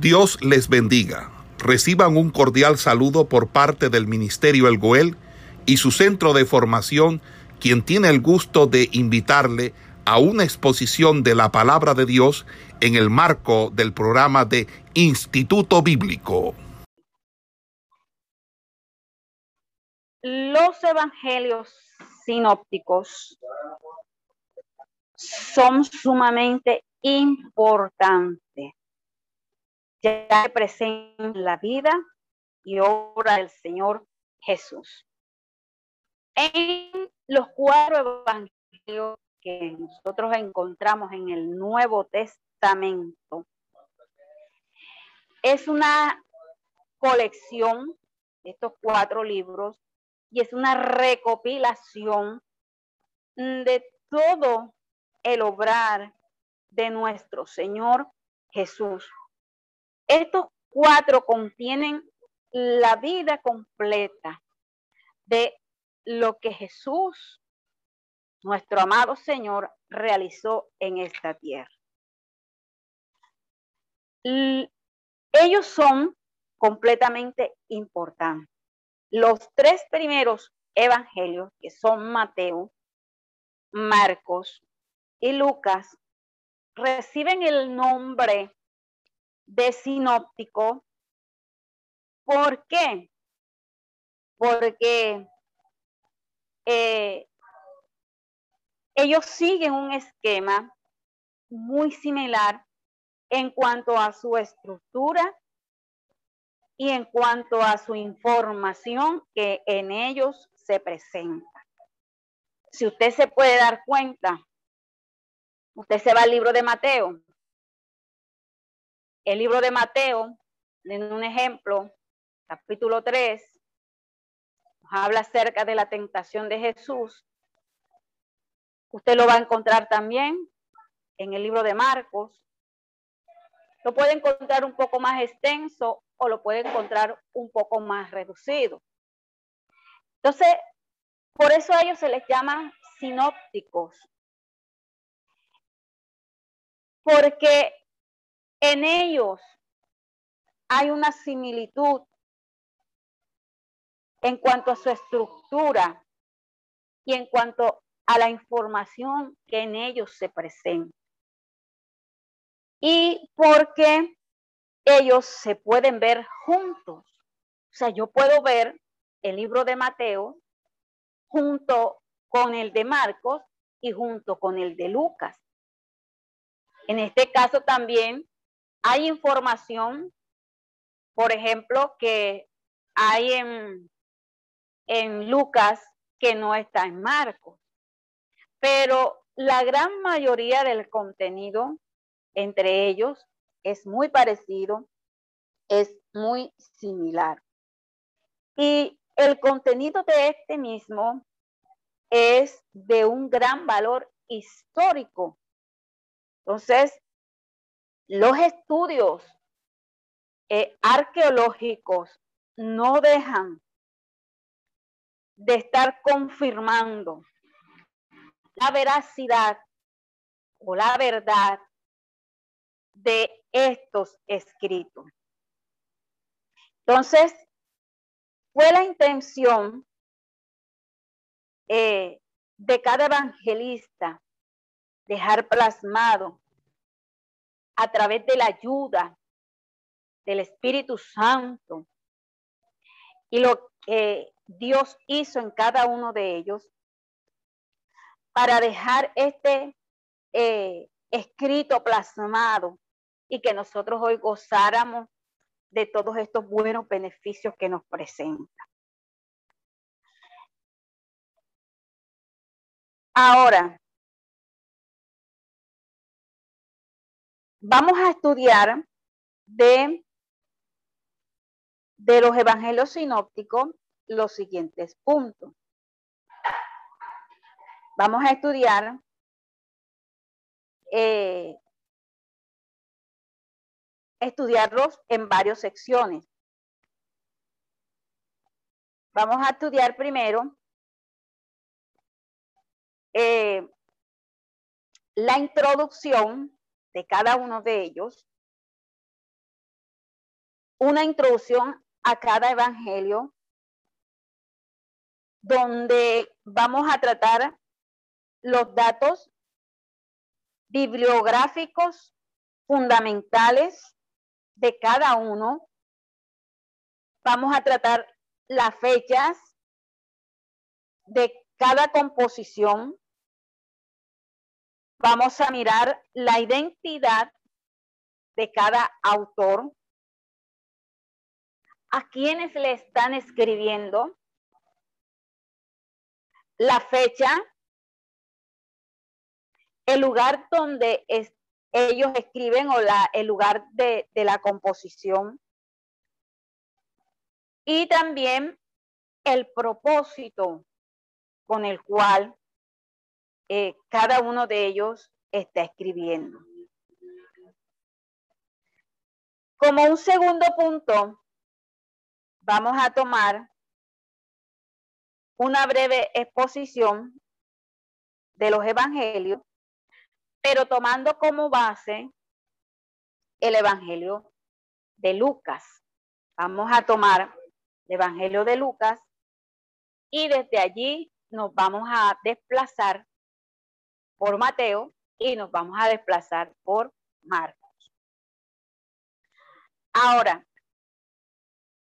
Dios les bendiga. Reciban un cordial saludo por parte del Ministerio El Goel y su centro de formación, quien tiene el gusto de invitarle a una exposición de la palabra de Dios en el marco del programa de Instituto Bíblico. Los evangelios sinópticos son sumamente importantes, ya la vida y obra del Señor Jesús. En los cuatro evangelios que nosotros encontramos en el Nuevo Testamento, es una colección de estos cuatro libros y es una recopilación de todo el obrar de nuestro Señor Jesús. Estos cuatro contienen la vida completa de lo que Jesús, nuestro amado Señor, realizó en esta tierra. ellos son completamente importantes. Los tres primeros evangelios, que son Mateo, Marcos y Lucas, reciben el nombre de sinóptico. ¿Por qué? Porque eh, ellos siguen un esquema muy similar en cuanto a su estructura y en cuanto a su información que en ellos se presenta. Si usted se puede dar cuenta, usted se va al libro de Mateo. El libro de Mateo, en un ejemplo, capítulo 3, nos habla acerca de la tentación de Jesús. Usted lo va a encontrar también en el libro de Marcos. Lo puede encontrar un poco más extenso o lo puede encontrar un poco más reducido. Entonces, por eso a ellos se les llama sinópticos, porque en ellos hay una similitud en cuanto a su estructura y en cuanto a la información que en ellos se presenta. Y porque ellos se pueden ver juntos. O sea, yo puedo ver el libro de Mateo junto con el de Marcos y junto con el de Lucas. En este caso también hay información, por ejemplo, que hay en, en Lucas que no está en Marcos. Pero la gran mayoría del contenido entre ellos es muy parecido, es muy similar. Y el contenido de este mismo es de un gran valor histórico. Entonces, los estudios eh, arqueológicos no dejan de estar confirmando la veracidad o la verdad de estos escritos. Entonces, fue la intención eh, de cada evangelista dejar plasmado a través de la ayuda del Espíritu Santo y lo que Dios hizo en cada uno de ellos para dejar este eh, escrito plasmado y que nosotros hoy gozáramos de todos estos buenos beneficios que nos presenta. Ahora, vamos a estudiar de, de los evangelios sinópticos los siguientes puntos. Vamos a estudiar eh, estudiarlos en varias secciones. Vamos a estudiar primero eh, la introducción de cada uno de ellos. una introducción a cada evangelio donde vamos a tratar los datos bibliográficos fundamentales de cada uno. Vamos a tratar las fechas de cada composición. Vamos a mirar la identidad de cada autor, a quienes le están escribiendo, la fecha, el lugar donde ellos escriben o el lugar de, la composición y también el propósito con el cual eh, cada uno de ellos está escribiendo. Como un segundo punto, vamos a tomar una breve exposición de los evangelios, pero tomando como base el evangelio de Lucas. Vamos a tomar el evangelio de Lucas y desde allí nos vamos a desplazar por Mateo y nos vamos a desplazar por Marcos. Ahora,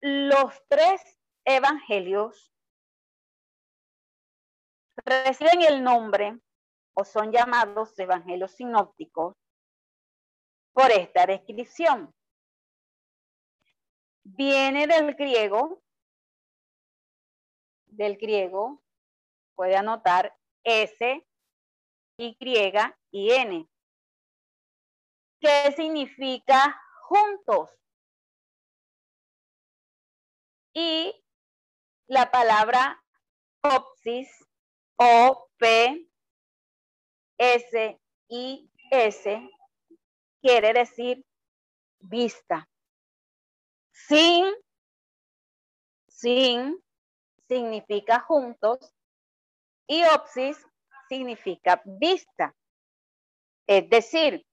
los tres evangelios reciben el nombre o son llamados evangelios sinópticos por esta descripción. Viene del griego, del griego, puede anotar S, Y y N. ¿Qué significa juntos? Y la palabra opsis o P S I S quiere decir vista. Sin, sin significa juntos y opsis significa vista. Es decir,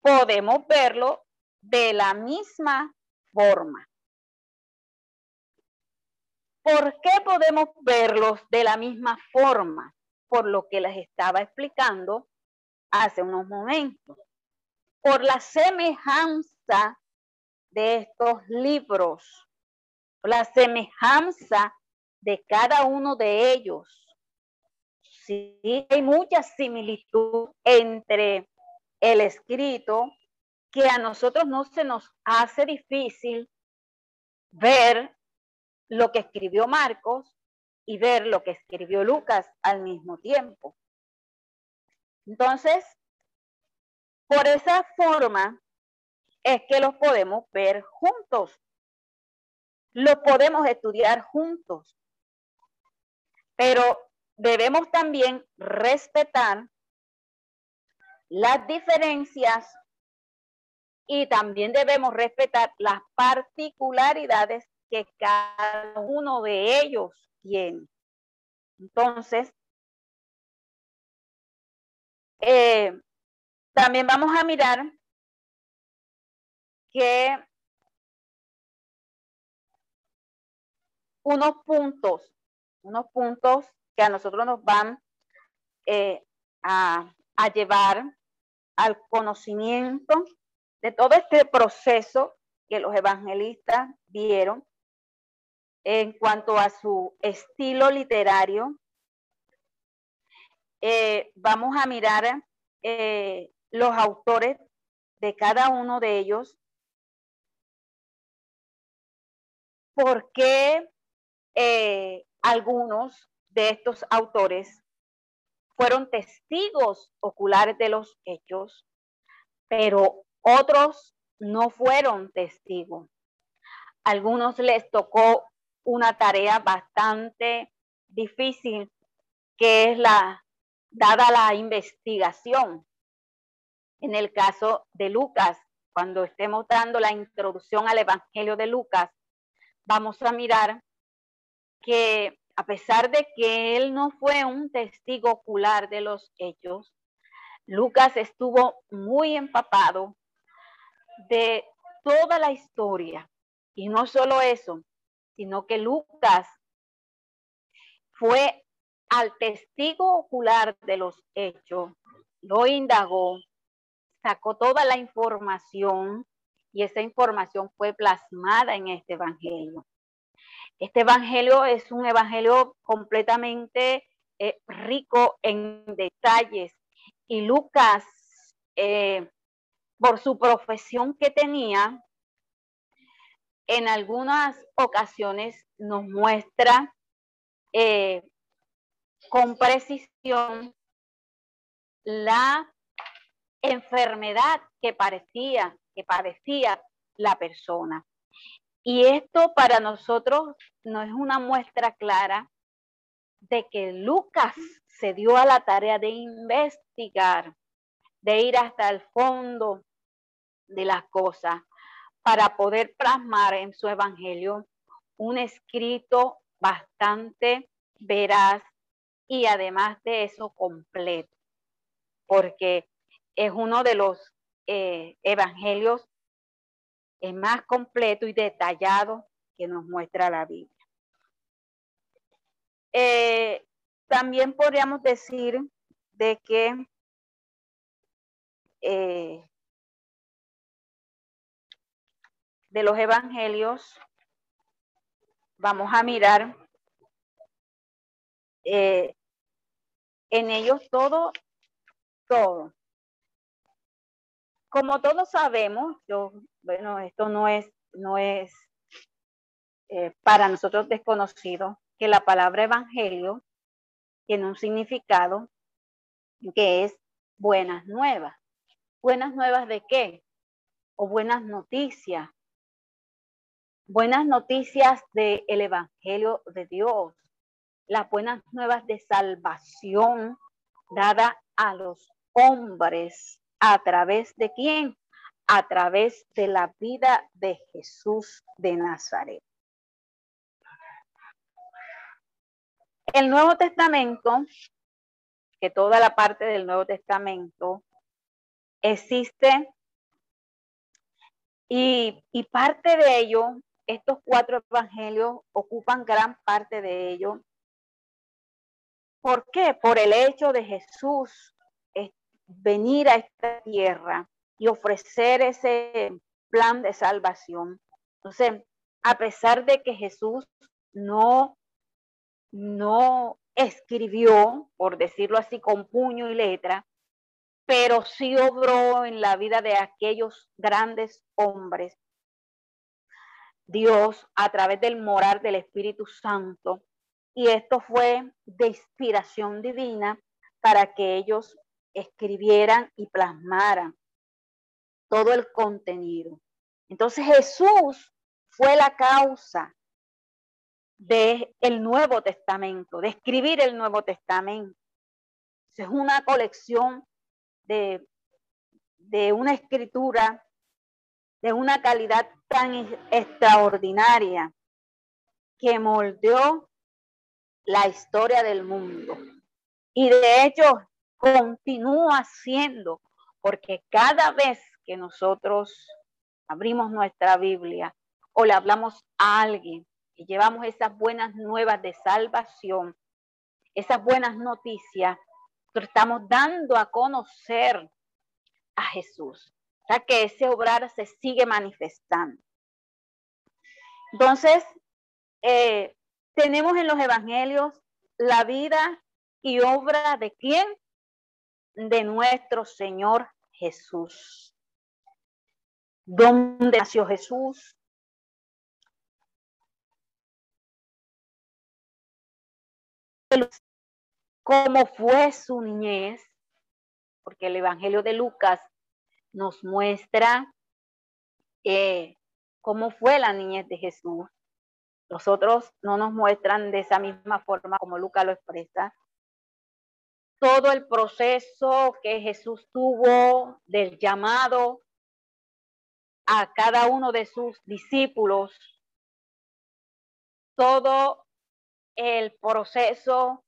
podemos verlo de la misma forma. ¿Por qué podemos verlos de la misma forma? Por lo que les estaba explicando hace unos momentos. Por la semejanza de estos libros, la semejanza de cada uno de ellos. Sí, hay mucha similitud entre el escrito que a nosotros no se nos hace difícil ver lo que escribió Marcos y ver lo que escribió Lucas al mismo tiempo. Entonces, por esa forma es que los podemos ver juntos. Los podemos estudiar juntos. Pero debemos también respetar las diferencias y también debemos respetar las particularidades que cada uno de ellos tiene. Entonces, eh, también vamos a mirar que unos puntos, unos puntos que a nosotros nos van eh, a, llevar al conocimiento de todo este proceso que los evangelistas vieron en cuanto a su estilo literario, eh, vamos a mirar eh, los autores de cada uno de ellos, por qué algunos de estos autores fueron testigos oculares de los hechos, pero otros no fueron testigos. Algunos les tocó una tarea bastante difícil, que es la, dada la investigación. En el caso de Lucas, cuando estemos dando la introducción al Evangelio de Lucas, vamos a mirar que a pesar de que él no fue un testigo ocular de los hechos, Lucas estuvo muy empapado de toda la historia. Y no solo eso, sino que Lucas fue al testigo ocular de los hechos, lo indagó, sacó toda la información y esa información fue plasmada en este evangelio. Este evangelio es un evangelio completamente eh, rico en detalles y Lucas, eh, por su profesión que tenía, en algunas ocasiones nos muestra eh, con precisión la enfermedad que parecía, que padecía la persona. Y esto para nosotros no es una muestra clara de que Lucas se dio a la tarea de investigar, de ir hasta el fondo de las cosas para poder plasmar en su evangelio un escrito bastante veraz y además de eso completo, porque es uno de los eh, evangelios más completo y detallado que nos muestra la Biblia. Eh, también podríamos decir de que eh, de los evangelios vamos a mirar eh, en ellos todo, todo. Como todos sabemos, yo, bueno, esto no es, no es eh, para nosotros desconocido, que la palabra evangelio tiene un significado que es buenas nuevas. ¿Buenas nuevas de qué? O buenas noticias. Buenas noticias del Evangelio de Dios las buenas nuevas de salvación dada a los hombres a través de quién? A través de la vida de Jesús de Nazaret. El Nuevo Testamento, que toda la parte del Nuevo Testamento existe y, y parte de ello, estos cuatro evangelios ocupan gran parte de ello ¿Por qué? Por el hecho de Jesús venir a esta tierra y ofrecer ese plan de salvación. Entonces, a pesar de que Jesús no, no escribió, por decirlo así, con puño y letra, pero sí obró en la vida de aquellos grandes hombres. Dios, a través del morar del Espíritu Santo, y esto fue de inspiración divina para que ellos escribieran y plasmaran todo el contenido. Entonces Jesús fue la causa del el Nuevo Testamento, de escribir el Nuevo Testamento. Es una colección de, de una escritura de una calidad tan extraordinaria que moldeó la historia del mundo. Y de hecho, continúa siendo, porque cada vez que nosotros abrimos nuestra Biblia o le hablamos a alguien y llevamos esas buenas nuevas de salvación, esas buenas noticias, estamos dando a conocer a Jesús. O que ese obrar se sigue manifestando. Entonces, eh, tenemos en los evangelios la vida y obra de quién? De nuestro Señor Jesús. ¿Dónde nació Jesús? ¿Cómo fue su niñez? Porque el Evangelio de Lucas nos muestra eh, cómo fue la niñez de Jesús. Los otros no nos muestran de esa misma forma como Lucas lo expresa. Todo el proceso que Jesús tuvo del llamado a cada uno de sus discípulos, todo el proceso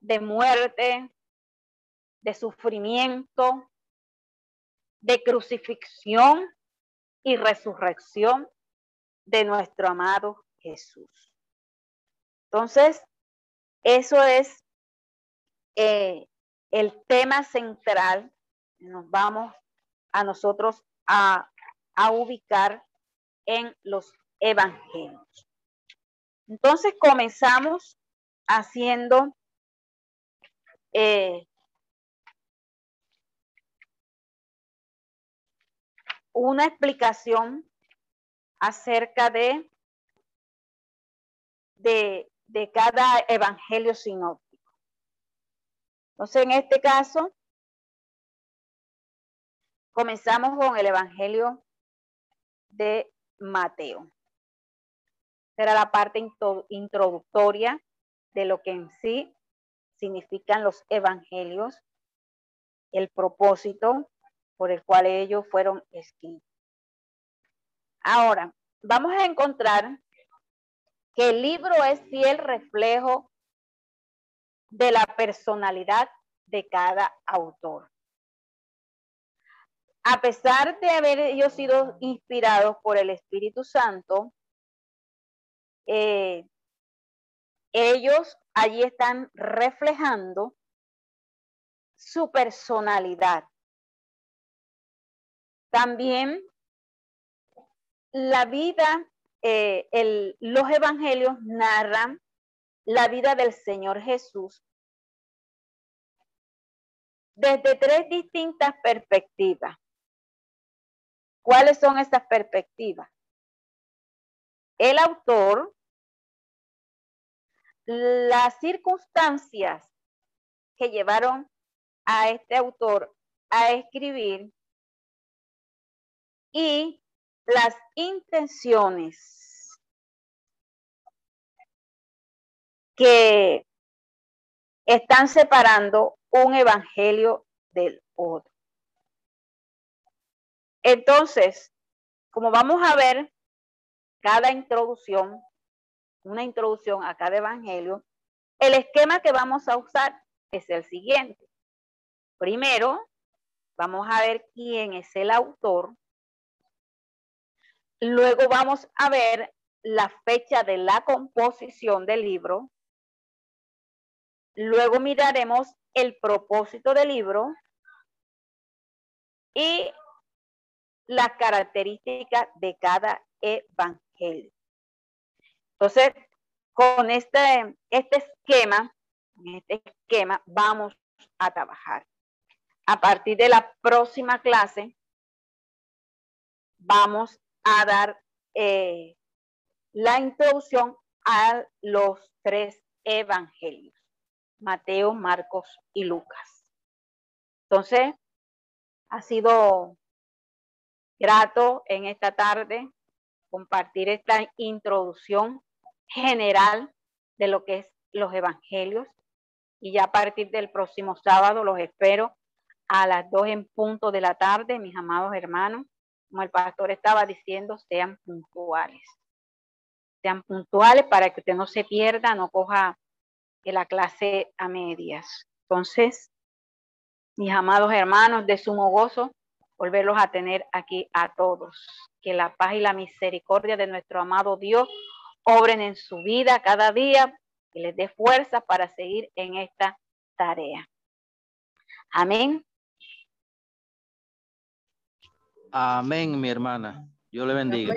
de muerte, de sufrimiento, de crucifixión y resurrección de nuestro amado Jesús. Entonces, eso es eh, el tema central. Nos vamos a nosotros a, ubicar en los evangelios. Entonces comenzamos haciendo eh, una explicación acerca de, de, de cada evangelio sinóptico. Entonces, en este caso, comenzamos con el evangelio de Mateo. Será la parte introductoria de lo que en sí significan los evangelios, el propósito por el cual ellos fueron escritos. Ahora, vamos a encontrar que el libro es fiel reflejo de la personalidad de cada autor. A pesar de haber ellos sido inspirados por el Espíritu Santo, eh, ellos allí están reflejando su personalidad. También la vida, eh, los evangelios narran la vida del Señor Jesús desde tres distintas perspectivas. ¿Cuáles son esas perspectivas? El autor, las circunstancias que llevaron a este autor a escribir y las intenciones que están separando un evangelio del otro. Entonces, como vamos a ver, cada introducción, una introducción a cada evangelio, el esquema que vamos a usar es el siguiente. Primero, vamos a ver quién es el autor, Luego vamos a ver la fecha de la composición del libro. Luego miraremos el propósito del libro y las características de cada evangelio. Entonces, con este, este esquema, este esquema vamos a trabajar. A partir de la próxima clase, vamos a dar eh, la introducción a los tres evangelios, Mateo, Marcos y Lucas. Entonces, ha sido grato en esta tarde compartir esta introducción general de lo que es los evangelios y ya a partir del próximo sábado los espero a las dos en punto de la tarde, mis amados hermanos como el pastor estaba diciendo, sean puntuales. Sean puntuales para que usted no se pierda, no coja la clase a medias. Entonces, mis amados hermanos, de sumo gozo, volverlos a tener aquí a todos. Que la paz y la misericordia de nuestro amado Dios obren en su vida cada día y les dé fuerza para seguir en esta tarea. Amén. Amén, mi hermana. Dios le bendiga.